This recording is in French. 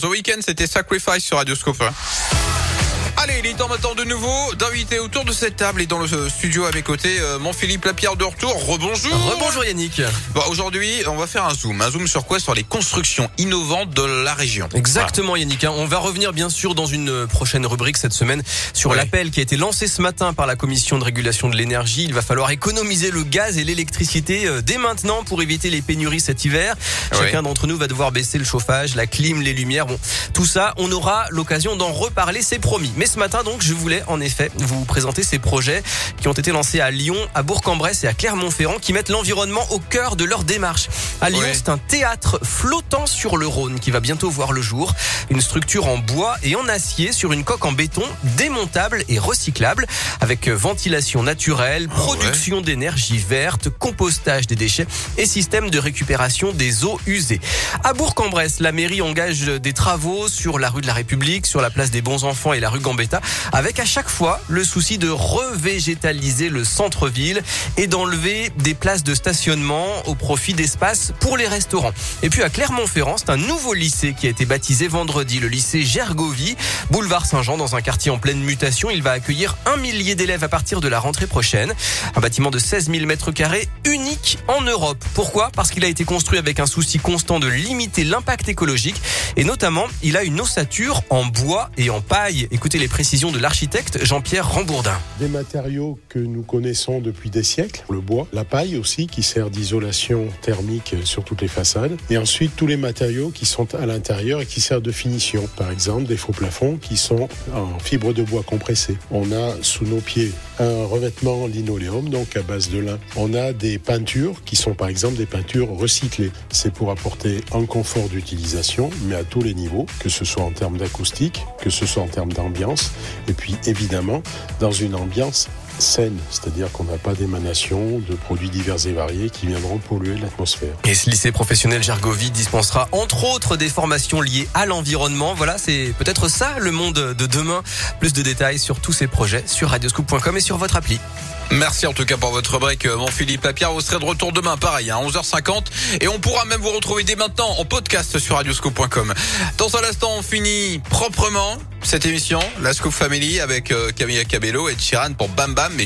The Weeknd, c'était Sacrifice sur Radioscope. hein. Allez, il est temps maintenant de nouveau d'inviter autour de cette table et dans le studio à mes côtés, euh, mon Philippe Lapierre de retour. Rebonjour. Rebonjour Yannick. Bon, aujourd'hui, on va faire un zoom. Un zoom sur quoi? Sur les constructions innovantes de la région. Exactement Yannick. hein. On va revenir bien sûr dans une prochaine rubrique cette semaine sur Oui. l'appel qui a été lancé ce matin par la Commission de régulation de l'énergie. Il va falloir économiser le gaz et l'électricité euh, dès maintenant pour éviter les pénuries cet hiver. Oui. Chacun d'entre nous va devoir baisser le chauffage, la clim, les lumières. Bon, tout ça, on aura l'occasion d'en reparler, c'est promis. Mais ce matin donc, je voulais en effet vous présenter ces projets qui ont été lancés à Lyon, à Bourg-en-Bresse et à Clermont-Ferrand qui mettent l'environnement au cœur de leur démarche. À Lyon, c'est un théâtre flottant sur le Rhône qui va bientôt voir le jour. Une structure en bois et en acier sur une coque en béton démontable et recyclable avec ventilation naturelle, production d'énergie verte, compostage des déchets et système de récupération des eaux usées. À Bourg-en-Bresse, la mairie engage des travaux sur la rue de la République, sur la place des Bons Enfants et la rue Gambetta avec à chaque fois le souci de revégétaliser le centre-ville et d'enlever des places de stationnement au profit d'espaces pour les restaurants. Et puis à Clermont-Ferrand, c'est un nouveau lycée qui a été baptisé vendredi, le lycée Gergovie, boulevard Saint-Jean, dans un quartier en pleine mutation. Il va accueillir un millier d'élèves à partir de la rentrée prochaine. Un bâtiment de 16 000 mètres carrés, unique en Europe. Pourquoi? Parce qu'il a été construit avec un souci constant de limiter l'impact écologique et notamment, il a une ossature en bois et en paille. Écoutez les précisions de l'architecte Jean-Pierre Rambourdin. Des matériaux que nous connaissons depuis des siècles, le bois, la paille aussi qui sert d'isolation thermique sur toutes les façades, et ensuite tous les matériaux qui sont à l'intérieur et qui servent de finition. Par exemple, des faux plafonds qui sont en fibre de bois compressée. On a sous nos pieds un revêtement linoléum, donc à base de lin. On a des peintures qui sont par exemple des peintures recyclées. C'est pour apporter un confort d'utilisation, mais à tous les niveaux, que ce soit en termes d'acoustique, que ce soit en termes d'ambiance, et puis évidemment dans une ambiance saine, c'est-à-dire qu'on n'a pas d'émanation de produits divers et variés qui viendront polluer l'atmosphère. Et ce lycée professionnel Gergovie dispensera entre autres des formations liées à l'environnement. Voilà, c'est peut-être ça le monde de demain. Plus de détails sur tous ces projets sur radioscoop.com et sur votre appli. Merci en tout cas pour votre break, euh, mon Philippe Lapierre. Vous serez de retour demain, pareil, à 11h50. Et on pourra même vous retrouver dès maintenant en podcast sur radioscope.com. Dans un instant, on finit proprement cette émission, la Scoop Family, avec euh, Camilla Cabello et Chiran pour Bam Bam.